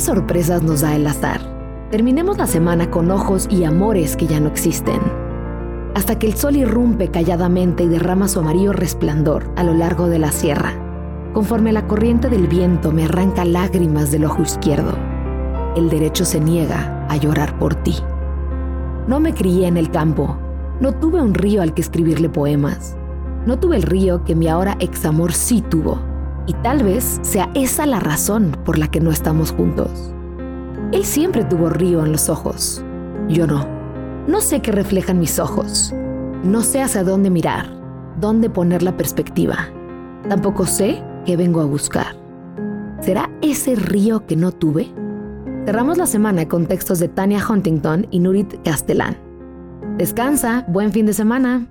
sorpresas nos da el azar. Terminemos la semana con ojos y amores que ya no existen. Hasta que el sol irrumpe calladamente y derrama su amarillo resplandor a lo largo de la sierra, conforme la corriente del viento me arranca lágrimas del ojo izquierdo. El derecho se niega a llorar por ti. No me crié en el campo, no tuve un río al que escribirle poemas, no tuve el río que mi ahora ex amor sí tuvo, y tal vez sea esa la razón por la que no estamos juntos. Él siempre tuvo río en los ojos, yo no. No sé qué reflejan mis ojos, no sé hacia dónde mirar, dónde poner la perspectiva. Tampoco sé qué vengo a buscar. ¿Será ese río que no tuve? Cerramos la semana con textos de Tania Huntington y Nurit Castellán. Descansa, buen fin de semana.